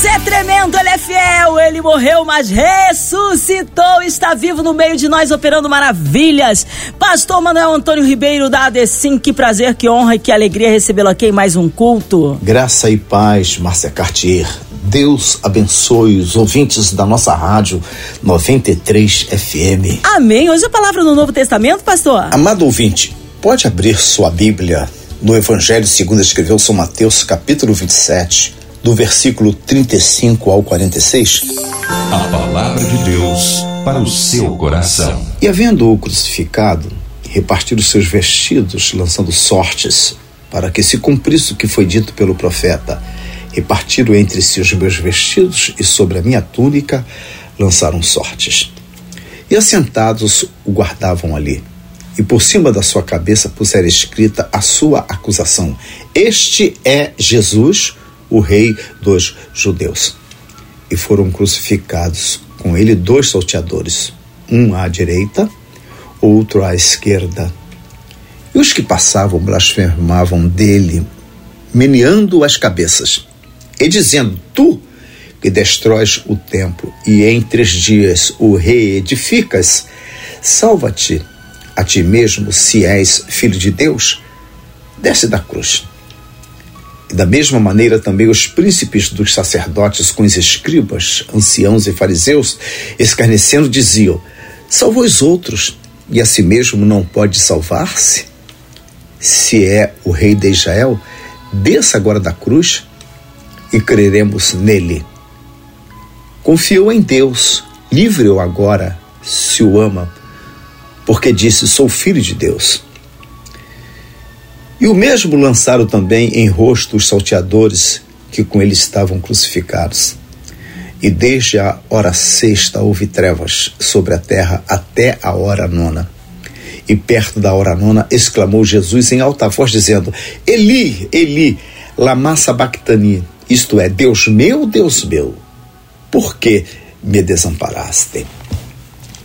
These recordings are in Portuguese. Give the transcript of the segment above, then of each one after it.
Deus é tremendo, Ele é fiel, Ele morreu, mas ressuscitou, está vivo no meio de nós, operando maravilhas. Pastor Manuel Antônio Ribeiro da ADCIM, que prazer, que honra e que alegria recebê-lo aqui em mais um culto. Graça e paz, Márcia Cartier. Deus abençoe os ouvintes da nossa rádio 93 FM. Amém. Hoje a palavra no Novo Testamento, pastor. Amado ouvinte, pode abrir sua Bíblia no Evangelho segundo escreveu São Mateus, capítulo 27, do versículo 35 ao 46. A palavra de Deus para o seu coração. E havendo-o crucificado, repartir os seus vestidos, lançando sortes, para que se cumprisse o que foi dito pelo profeta repartiram entre si os meus vestidos e sobre a minha túnica lançaram sortes. E assentados o guardavam ali. E por cima da sua cabeça puseram escrita a sua acusação: Este é Jesus, o Rei dos Judeus. E foram crucificados com ele dois salteadores, um à direita, outro à esquerda. E os que passavam blasfemavam dele, meneando as cabeças e dizendo: Tu que destróis o templo e em três dias o reedificas, salva-te a ti mesmo, se és filho de Deus, desce da cruz. Da mesma maneira também os príncipes dos sacerdotes com os escribas, anciãos e fariseus, escarnecendo, diziam: Salva os outros, e a si mesmo não pode salvar-se? Se é o rei de Israel, desça agora da cruz e creremos nele. Confiou em Deus, livre-o agora, se o ama, porque disse: Sou filho de Deus. E o mesmo lançaram também em rosto os salteadores que com ele estavam crucificados. E desde a hora sexta houve trevas sobre a terra até a hora nona. E perto da hora nona exclamou Jesus em alta voz, dizendo: Eli, Eli, lama sabachthani, isto é, Deus meu, Deus meu, por que me desamparaste?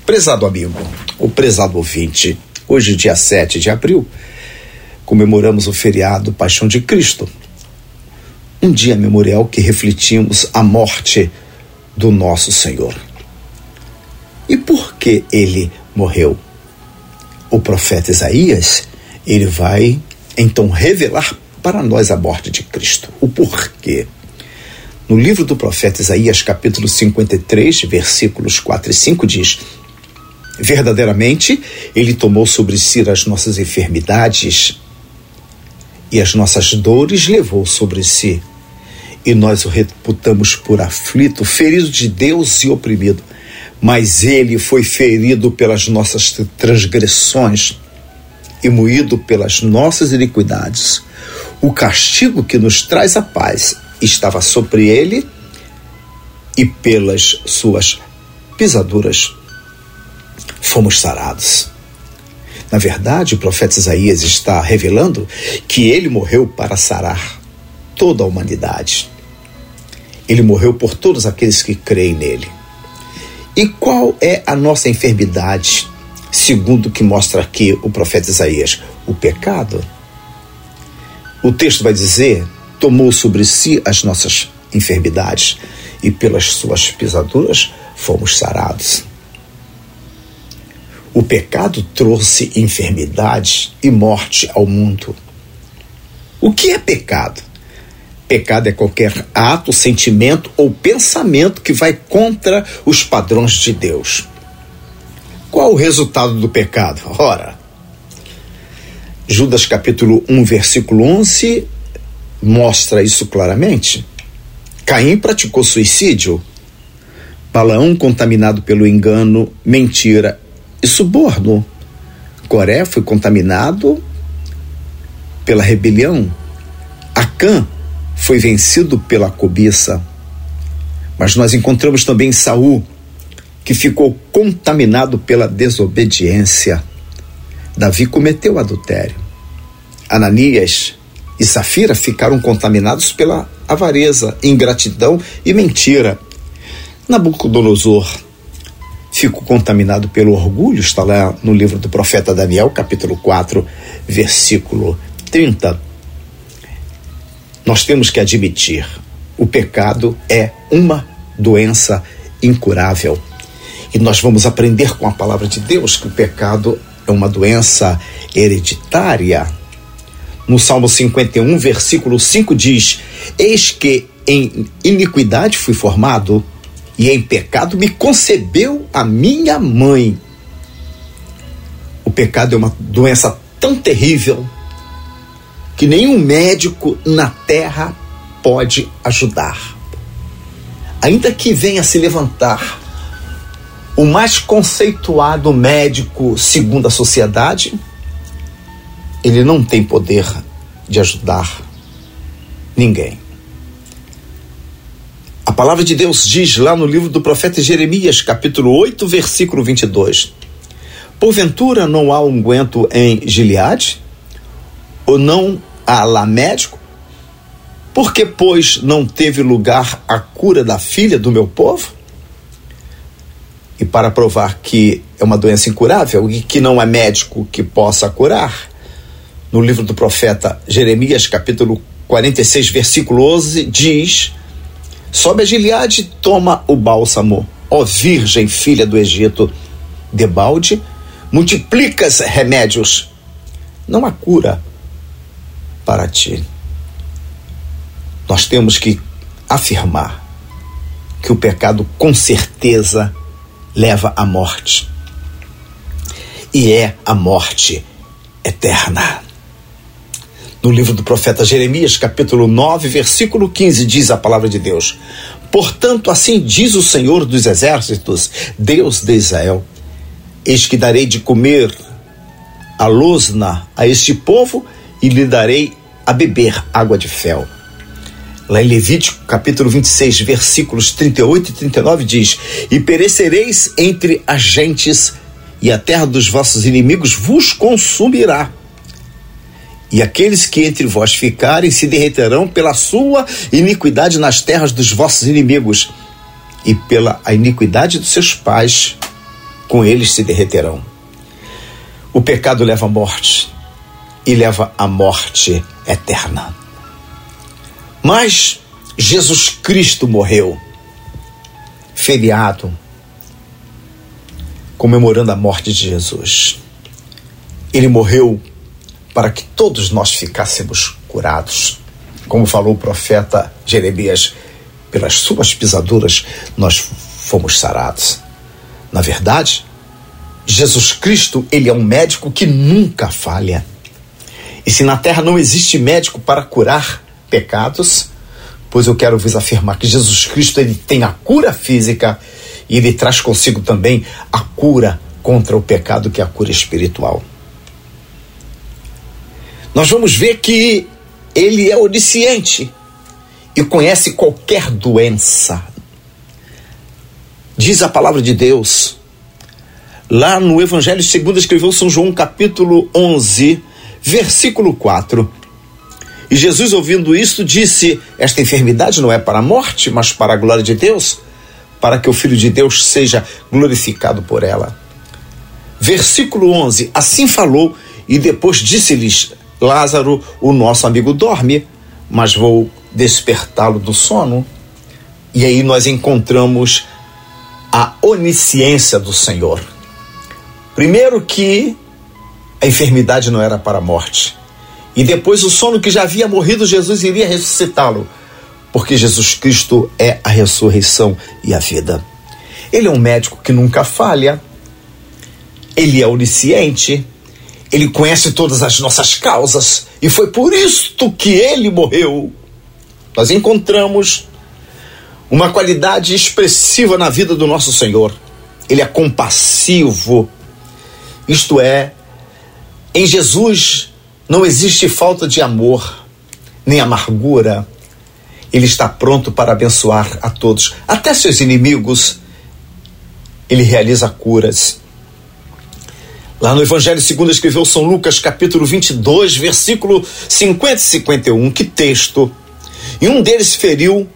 Prezado amigo, o prezado ouvinte, hoje, dia 7 de abril, comemoramos o feriado Paixão de Cristo. Um dia memorial que refletimos a morte do nosso Senhor. E por que ele morreu? O profeta Isaías, ele vai então revelar para nós a morte de Cristo. O porquê? No livro do profeta Isaías, capítulo 53, versículos 4 e 5, diz: Verdadeiramente, ele tomou sobre si as nossas enfermidades e as nossas dores levou sobre si. E nós o reputamos por aflito, ferido de Deus e oprimido. Mas ele foi ferido pelas nossas transgressões e moído pelas nossas iniquidades. O castigo que nos traz a paz estava sobre ele e pelas suas pisaduras fomos sarados. Na verdade, o profeta Isaías está revelando que ele morreu para sarar toda a humanidade. Ele morreu por todos aqueles que creem nele. E qual é a nossa enfermidade, segundo o que mostra aqui o profeta Isaías? O pecado. O texto vai dizer: tomou sobre si as nossas enfermidades e pelas suas pisaduras fomos sarados. O pecado trouxe enfermidade e morte ao mundo. O que é pecado? Pecado é qualquer ato, sentimento ou pensamento que vai contra os padrões de Deus. Qual o resultado do pecado? Ora, Judas capítulo 1, versículo 11 mostra isso claramente. Caim praticou suicídio. Balaão contaminado pelo engano, mentira e suborno. Coré foi contaminado pela rebelião. Acã foi vencido pela cobiça. Mas nós encontramos também Saul, que ficou contaminado pela desobediência. Davi cometeu adultério. Ananias e Safira ficaram contaminados pela avareza, ingratidão e mentira. Nabucodonosor fico contaminado pelo orgulho, está lá no livro do profeta Daniel, capítulo 4, versículo 30. Nós temos que admitir: o pecado é uma doença incurável. E nós vamos aprender com a palavra de Deus que o pecado é uma doença hereditária. No Salmo 51, versículo 5 diz: Eis que em iniquidade fui formado, e em pecado me concebeu a minha mãe. O pecado é uma doença tão terrível que nenhum médico na terra pode ajudar. Ainda que venha se levantar o mais conceituado médico segundo a sociedade, ele não tem poder de ajudar ninguém. A palavra de Deus diz lá no livro do profeta Jeremias, capítulo 8, versículo 22: Porventura não há unguento em Gileade? Ou não há lá médico? Por que, pois, não teve lugar a cura da filha do meu povo? E para provar que é uma doença incurável e que não é médico que possa curar, no livro do profeta Jeremias, capítulo 46, versículo 11, diz Sobe a Gileade e toma o bálsamo, ó Virgem filha do Egito. Debalde, multiplicas remédios. Não há cura para ti. Nós temos que afirmar que o pecado com certeza leva à morte. E é a morte eterna. No livro do profeta Jeremias, capítulo 9, versículo 15, diz a palavra de Deus: Portanto, assim diz o Senhor dos Exércitos, Deus de Israel: Eis que darei de comer a losna a este povo e lhe darei a beber água de fel. Lá em Levítico, capítulo 26, versículos 38 e 39 diz: E perecereis entre as gentes, e a terra dos vossos inimigos vos consumirá e aqueles que entre vós ficarem se derreterão pela sua iniquidade nas terras dos vossos inimigos, e pela iniquidade dos seus pais, com eles se derreterão. O pecado leva à morte, e leva à morte eterna. Mas Jesus Cristo morreu, feriado, comemorando a morte de Jesus. Ele morreu para que todos nós ficássemos curados. Como falou o profeta Jeremias, pelas suas pisaduras nós fomos sarados. Na verdade, Jesus Cristo, ele é um médico que nunca falha. E se na terra não existe médico para curar pecados, pois eu quero vos afirmar que Jesus Cristo ele tem a cura física e ele traz consigo também a cura contra o pecado, que é a cura espiritual nós vamos ver que ele é onisciente e conhece qualquer doença. Diz a palavra de Deus, lá no Evangelho segundo escreveu São João, capítulo 11, versículo 4. E Jesus, ouvindo isto, disse: Esta enfermidade não é para a morte, mas para a glória de Deus, para que o Filho de Deus seja glorificado por ela. Versículo 11: Assim falou, e depois disse-lhes: Lázaro, o nosso amigo, dorme, mas vou despertá-lo do sono. E aí nós encontramos a onisciência do Senhor. Primeiro que a enfermidade não era para a morte. E depois o sono que já havia morrido, Jesus iria ressuscitá-lo. Porque Jesus Cristo é a ressurreição e a vida. Ele é um médico que nunca falha. Ele é onisciente. Ele conhece todas as nossas causas e foi por isto que ele morreu. Nós encontramos uma qualidade expressiva na vida do nosso Senhor. Ele é compassivo. Isto é, em Jesus não existe falta de amor, nem amargura. Ele está pronto para abençoar a todos, até seus inimigos. Ele realiza curas. Lá no Evangelho segundo escreveu São Lucas, capítulo 22, versículo 50 e 51, que texto. E um deles feriu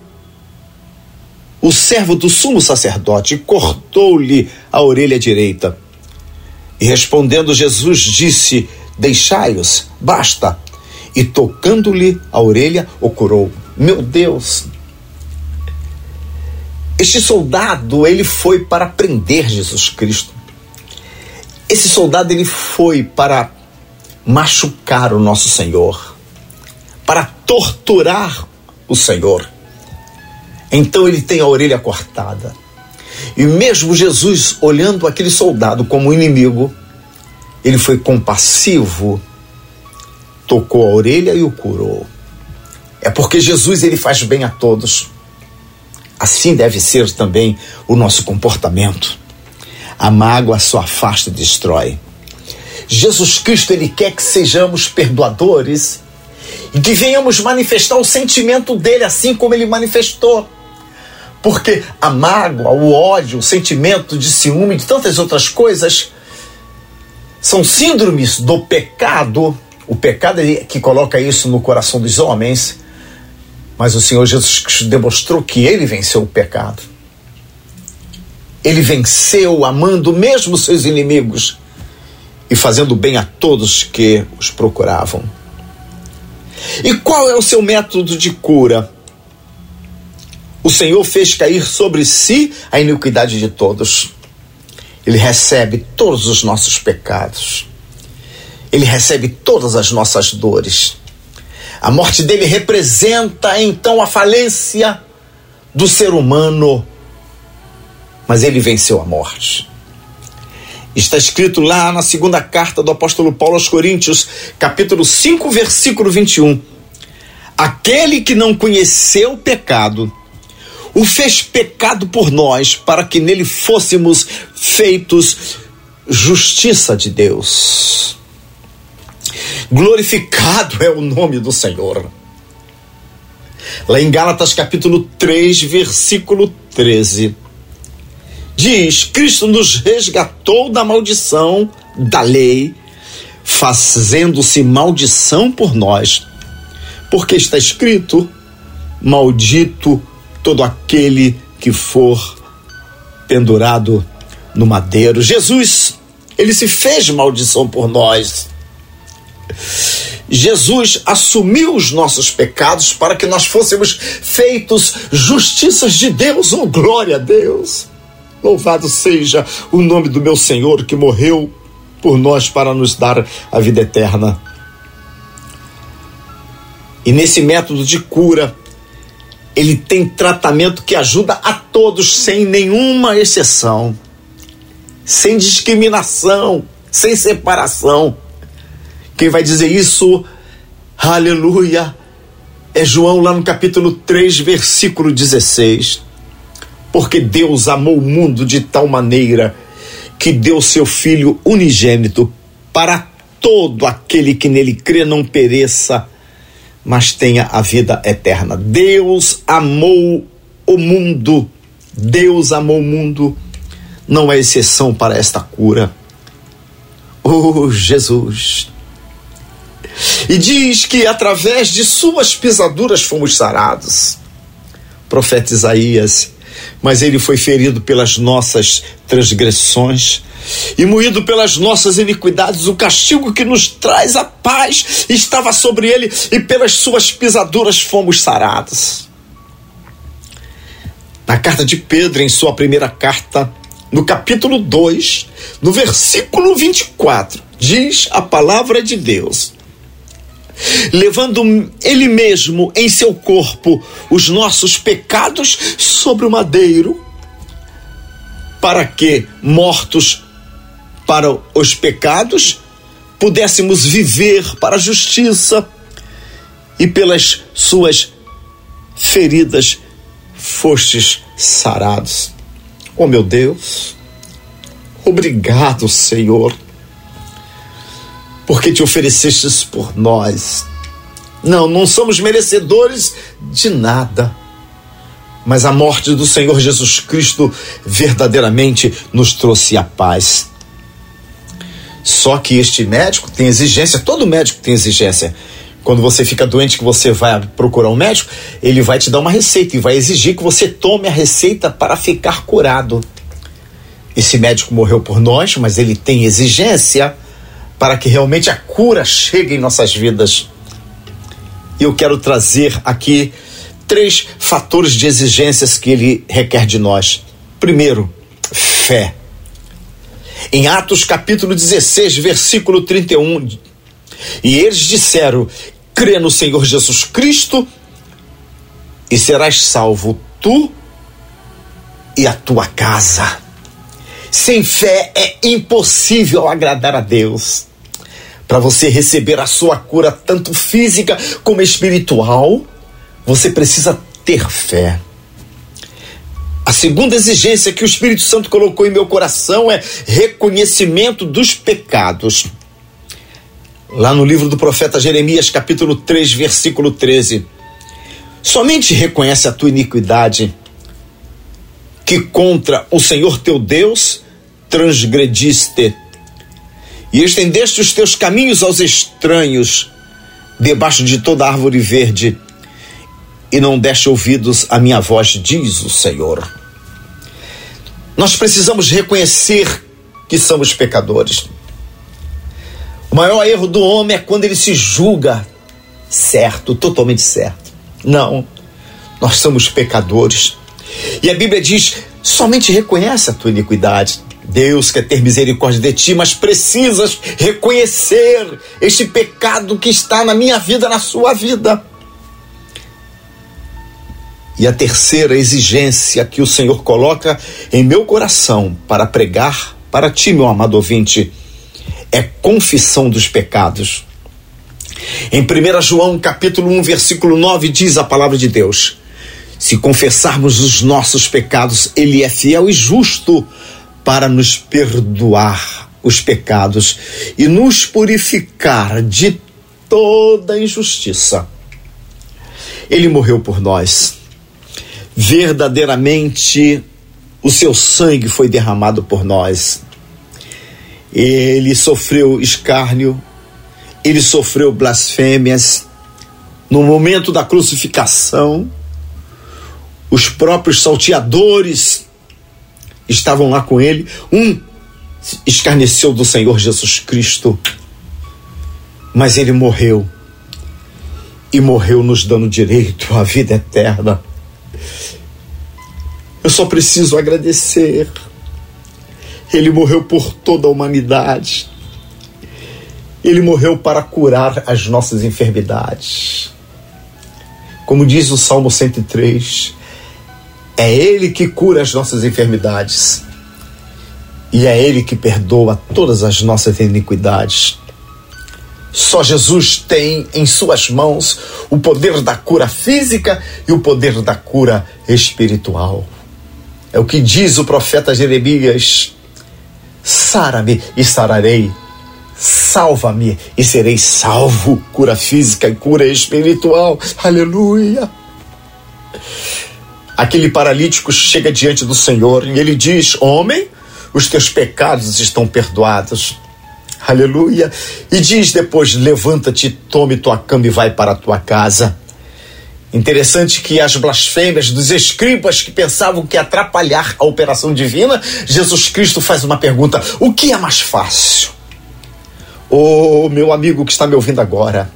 o servo do sumo sacerdote e cortou-lhe a orelha direita. E respondendo Jesus disse: Deixai-os, basta. E tocando-lhe a orelha, o curou. Meu Deus! Este soldado, ele foi para prender Jesus Cristo. Esse soldado, ele foi para machucar o nosso Senhor, para torturar o Senhor. Então ele tem a orelha cortada. E mesmo Jesus, olhando aquele soldado como inimigo, ele foi compassivo, tocou a orelha e o curou. É porque Jesus ele faz bem a todos. Assim deve ser também o nosso comportamento. A mágoa só afasta e destrói. Jesus Cristo ele quer que sejamos perdoadores e que venhamos manifestar o sentimento dele assim como ele manifestou. Porque a mágoa, o ódio, o sentimento de ciúme, de tantas outras coisas, são síndromes do pecado. O pecado é que coloca isso no coração dos homens, mas o Senhor Jesus Cristo demonstrou que ele venceu o pecado. Ele venceu amando mesmo seus inimigos e fazendo bem a todos que os procuravam. E qual é o seu método de cura? O Senhor fez cair sobre si a iniquidade de todos. Ele recebe todos os nossos pecados. Ele recebe todas as nossas dores. A morte dele representa então a falência do ser humano, mas ele venceu a morte. Está escrito lá na segunda carta do apóstolo Paulo aos Coríntios, capítulo 5, versículo 21. Aquele que não conheceu o pecado, o fez pecado por nós, para que nele fôssemos feitos justiça de Deus. Glorificado é o nome do Senhor. Lá em Gálatas capítulo 3, versículo 13, diz: Cristo nos resgatou da maldição da lei, fazendo-se maldição por nós, porque está escrito: Maldito todo aquele que for pendurado no madeiro. Jesus, ele se fez maldição por nós. Jesus assumiu os nossos pecados para que nós fôssemos feitos justiças de Deus. Oh, glória a Deus! Louvado seja o nome do meu Senhor que morreu por nós para nos dar a vida eterna. E nesse método de cura, ele tem tratamento que ajuda a todos sem nenhuma exceção, sem discriminação, sem separação. Quem vai dizer isso, aleluia, é João lá no capítulo 3, versículo 16. Porque Deus amou o mundo de tal maneira que deu seu Filho unigênito para todo aquele que nele crê não pereça, mas tenha a vida eterna. Deus amou o mundo, Deus amou o mundo, não é exceção para esta cura. Oh, Jesus! E diz que através de suas pisaduras fomos sarados. Profeta Isaías, mas ele foi ferido pelas nossas transgressões e moído pelas nossas iniquidades. O castigo que nos traz a paz estava sobre ele, e pelas suas pisaduras fomos sarados. Na carta de Pedro, em sua primeira carta, no capítulo 2, no versículo 24, diz a palavra de Deus: levando ele mesmo em seu corpo os nossos pecados sobre o madeiro, para que, mortos para os pecados, pudéssemos viver para a justiça e pelas suas feridas fostes sarados. Oh meu Deus, obrigado, Senhor porque te oferecestes por nós. Não, não somos merecedores de nada. Mas a morte do Senhor Jesus Cristo verdadeiramente nos trouxe a paz. Só que este médico tem exigência, todo médico tem exigência. Quando você fica doente, que você vai procurar um médico, ele vai te dar uma receita e vai exigir que você tome a receita para ficar curado. Esse médico morreu por nós, mas ele tem exigência para que realmente a cura chegue em nossas vidas. E eu quero trazer aqui três fatores de exigências que ele requer de nós. Primeiro, fé. Em Atos capítulo 16, versículo 31, e eles disseram: crê no Senhor Jesus Cristo e serás salvo tu e a tua casa. Sem fé é impossível agradar a Deus. Para você receber a sua cura, tanto física como espiritual, você precisa ter fé. A segunda exigência que o Espírito Santo colocou em meu coração é reconhecimento dos pecados. Lá no livro do profeta Jeremias, capítulo 3, versículo 13. Somente reconhece a tua iniquidade, que contra o Senhor teu Deus transgrediste, e estendeste os teus caminhos aos estranhos, debaixo de toda árvore verde, e não deste ouvidos à minha voz, diz o Senhor. Nós precisamos reconhecer que somos pecadores. O maior erro do homem é quando ele se julga certo, totalmente certo. Não, nós somos pecadores. E a Bíblia diz: somente reconhece a tua iniquidade. Deus quer ter misericórdia de ti, mas precisas reconhecer este pecado que está na minha vida, na sua vida. E a terceira exigência que o Senhor coloca em meu coração para pregar para ti, meu amado ouvinte, é confissão dos pecados. Em 1 João capítulo 1, versículo 9, diz a palavra de Deus: Se confessarmos os nossos pecados, Ele é fiel e justo para nos perdoar os pecados e nos purificar de toda injustiça. Ele morreu por nós. Verdadeiramente, o seu sangue foi derramado por nós. Ele sofreu escárnio, ele sofreu blasfêmias. No momento da crucificação, os próprios salteadores estavam lá com ele. Um escarneceu do Senhor Jesus Cristo, mas ele morreu. E morreu nos dando direito à vida eterna. Eu só preciso agradecer ele morreu por toda a humanidade. Ele morreu para curar as nossas enfermidades. Como diz o Salmo 103, é Ele que cura as nossas enfermidades. E é Ele que perdoa todas as nossas iniquidades. Só Jesus tem em suas mãos o poder da cura física e o poder da cura espiritual. É o que diz o profeta Jeremias Sara-me e sararei. Salva-me e serei salvo. Cura física e cura espiritual. Aleluia. Aquele paralítico chega diante do Senhor e ele diz: Homem, os teus pecados estão perdoados. Aleluia. E diz depois: Levanta-te, tome tua cama e vai para a tua casa. Interessante que as blasfêmias dos escribas que pensavam que atrapalhar a operação divina, Jesus Cristo faz uma pergunta: o que é mais fácil? Ô oh, meu amigo que está me ouvindo agora,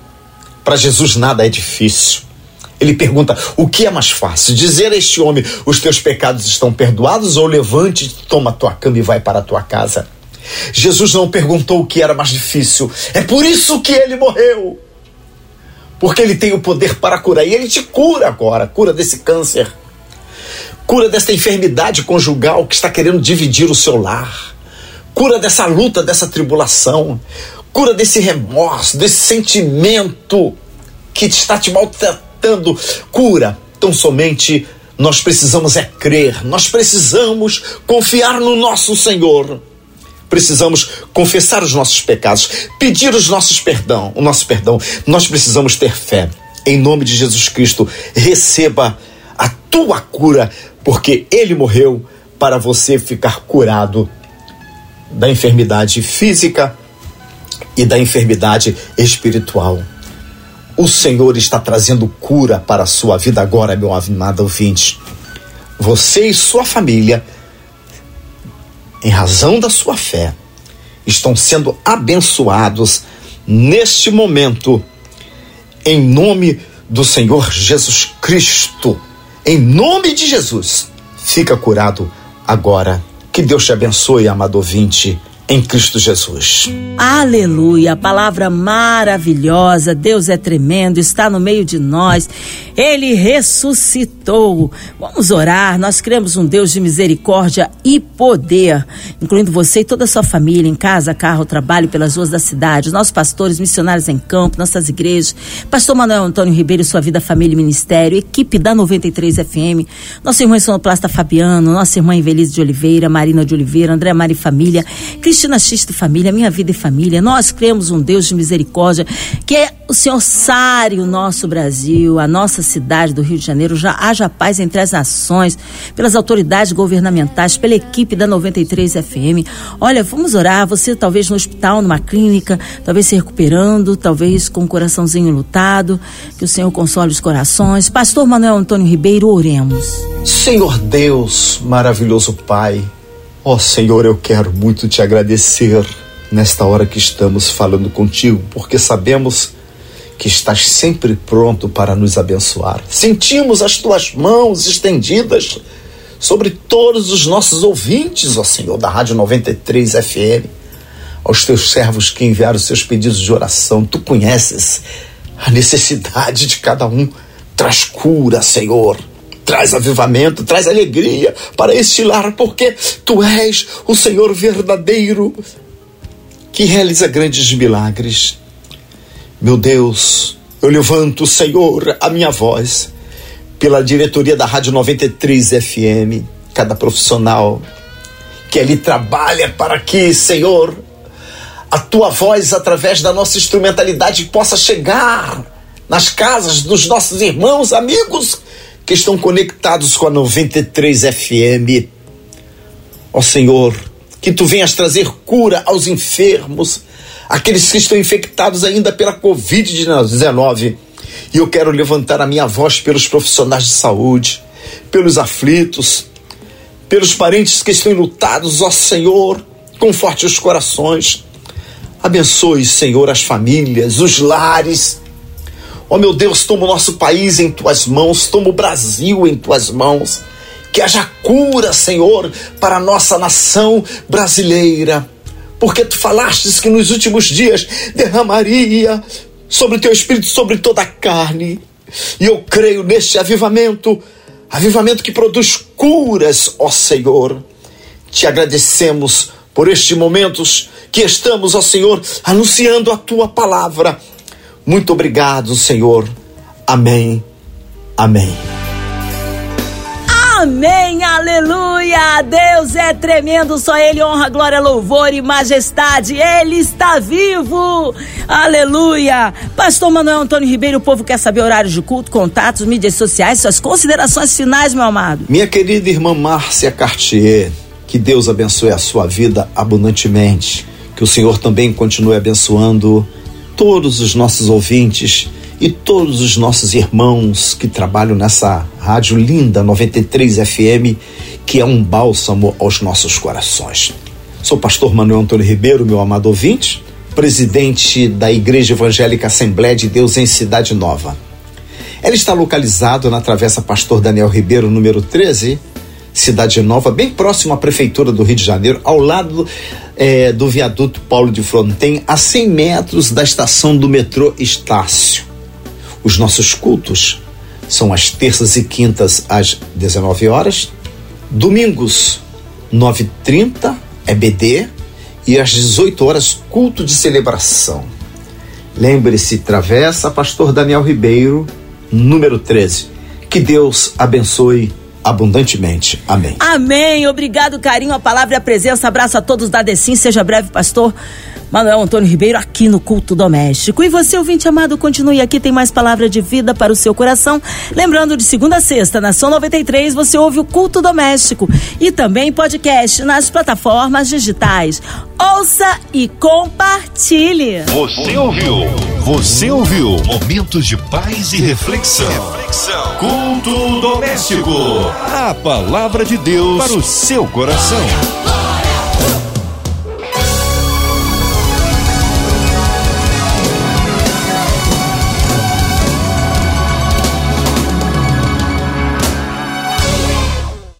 para Jesus nada é difícil. Ele pergunta: o que é mais fácil? Dizer a este homem: os teus pecados estão perdoados, ou levante, toma tua cama e vai para a tua casa? Jesus não perguntou o que era mais difícil. É por isso que ele morreu porque ele tem o poder para curar. E ele te cura agora, cura desse câncer, cura dessa enfermidade conjugal que está querendo dividir o seu lar, cura dessa luta, dessa tribulação, cura desse remorso, desse sentimento que está te maltratando. Cura. Então somente nós precisamos é crer, nós precisamos confiar no nosso Senhor precisamos confessar os nossos pecados, pedir os nossos perdão, o nosso perdão. Nós precisamos ter fé. Em nome de Jesus Cristo, receba a tua cura, porque ele morreu para você ficar curado da enfermidade física e da enfermidade espiritual. O Senhor está trazendo cura para a sua vida agora, meu amado ouvinte. Você e sua família, em razão da sua fé, estão sendo abençoados neste momento, em nome do Senhor Jesus Cristo. Em nome de Jesus, fica curado agora. Que Deus te abençoe, amado ouvinte em Cristo Jesus. Aleluia, palavra maravilhosa. Deus é tremendo, está no meio de nós. Ele ressuscitou. Vamos orar. Nós cremos um Deus de misericórdia e poder, incluindo você e toda a sua família, em casa, carro, trabalho, pelas ruas da cidade, nossos pastores, missionários em campo, nossas igrejas, Pastor Manuel Antônio Ribeiro, sua vida, família e ministério, equipe da 93 FM, nossa irmã Sonoplasta Fabiano, nossa irmã Evelise de Oliveira, Marina de Oliveira, André Mari Família, Cristina X de Família, Minha Vida e Família. Nós cremos um Deus de misericórdia, que é o Senhor sare o nosso Brasil, a nossa cidade do Rio de Janeiro, já haja paz entre as nações, pelas autoridades governamentais, pela equipe da 93 FM. Olha, vamos orar, você talvez no hospital, numa clínica, talvez se recuperando, talvez com o um coraçãozinho lutado, que o Senhor console os corações. Pastor Manuel Antônio Ribeiro, oremos. Senhor Deus, maravilhoso Pai, ó oh, Senhor, eu quero muito te agradecer nesta hora que estamos falando contigo, porque sabemos que estás sempre pronto para nos abençoar. Sentimos as tuas mãos estendidas sobre todos os nossos ouvintes, ó Senhor, da Rádio 93 FM, aos teus servos que enviaram seus pedidos de oração. Tu conheces a necessidade de cada um. Traz cura, Senhor. Traz avivamento, traz alegria para este lar, porque tu és o Senhor verdadeiro que realiza grandes milagres. Meu Deus, eu levanto, Senhor, a minha voz pela diretoria da Rádio 93 FM, cada profissional que ali trabalha para que, Senhor, a tua voz através da nossa instrumentalidade possa chegar nas casas dos nossos irmãos, amigos que estão conectados com a 93 FM. Ó Senhor, que tu venhas trazer cura aos enfermos, aqueles que estão infectados ainda pela Covid-19. E eu quero levantar a minha voz pelos profissionais de saúde, pelos aflitos, pelos parentes que estão lutados, ó Senhor, conforte os corações. Abençoe, Senhor, as famílias, os lares. Ó meu Deus, toma o nosso país em tuas mãos, toma o Brasil em tuas mãos. Que haja cura, Senhor, para a nossa nação brasileira porque tu falastes que nos últimos dias derramaria sobre teu espírito sobre toda a carne. E eu creio neste avivamento, avivamento que produz curas, ó Senhor. Te agradecemos por estes momentos que estamos, ó Senhor, anunciando a tua palavra. Muito obrigado, Senhor. Amém. Amém. Amém, aleluia! Deus é tremendo, só Ele honra, glória, louvor e majestade. Ele está vivo, aleluia! Pastor Manuel Antônio Ribeiro, o povo quer saber horários de culto, contatos, mídias sociais, suas considerações finais, meu amado. Minha querida irmã Márcia Cartier, que Deus abençoe a sua vida abundantemente. Que o Senhor também continue abençoando todos os nossos ouvintes e todos os nossos irmãos que trabalham nessa rádio linda 93 FM, que é um bálsamo aos nossos corações. Sou pastor Manuel Antônio Ribeiro, meu amado ouvinte, presidente da Igreja Evangélica Assembleia de Deus em Cidade Nova. Ela está localizada na Travessa Pastor Daniel Ribeiro, número 13, Cidade Nova, bem próximo à Prefeitura do Rio de Janeiro, ao lado é, do viaduto Paulo de Fronten, a 100 metros da estação do metrô Estácio. Os nossos cultos são às terças e quintas às 19 horas, domingos 9h30 EBD e às 18 horas culto de celebração. Lembre-se, Travessa Pastor Daniel Ribeiro, número 13. Que Deus abençoe abundantemente. Amém. Amém. Obrigado, carinho, a palavra e a presença. Abraço a todos da Decim. Seja breve, pastor. Manuel Antônio Ribeiro aqui no Culto Doméstico. E você, ouvinte amado, continue aqui, tem mais palavra de vida para o seu coração. Lembrando, de segunda a sexta, na São 93, você ouve o Culto Doméstico e também podcast nas plataformas digitais. Ouça e compartilhe. Você ouviu? Você ouviu? Momentos de paz e reflexão. reflexão. Culto doméstico. A palavra de Deus para o seu coração.